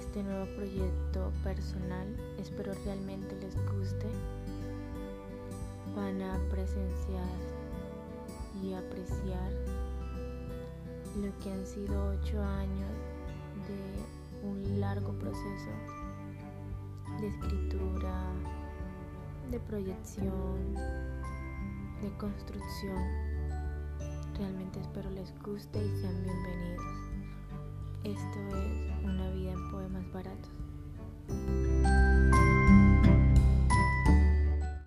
este nuevo proyecto personal. Espero realmente les guste. Van a presenciar y apreciar lo que han sido ocho años de un largo proceso de escritura, de proyección, de construcción. Realmente espero les guste y sean bienvenidos. Esto es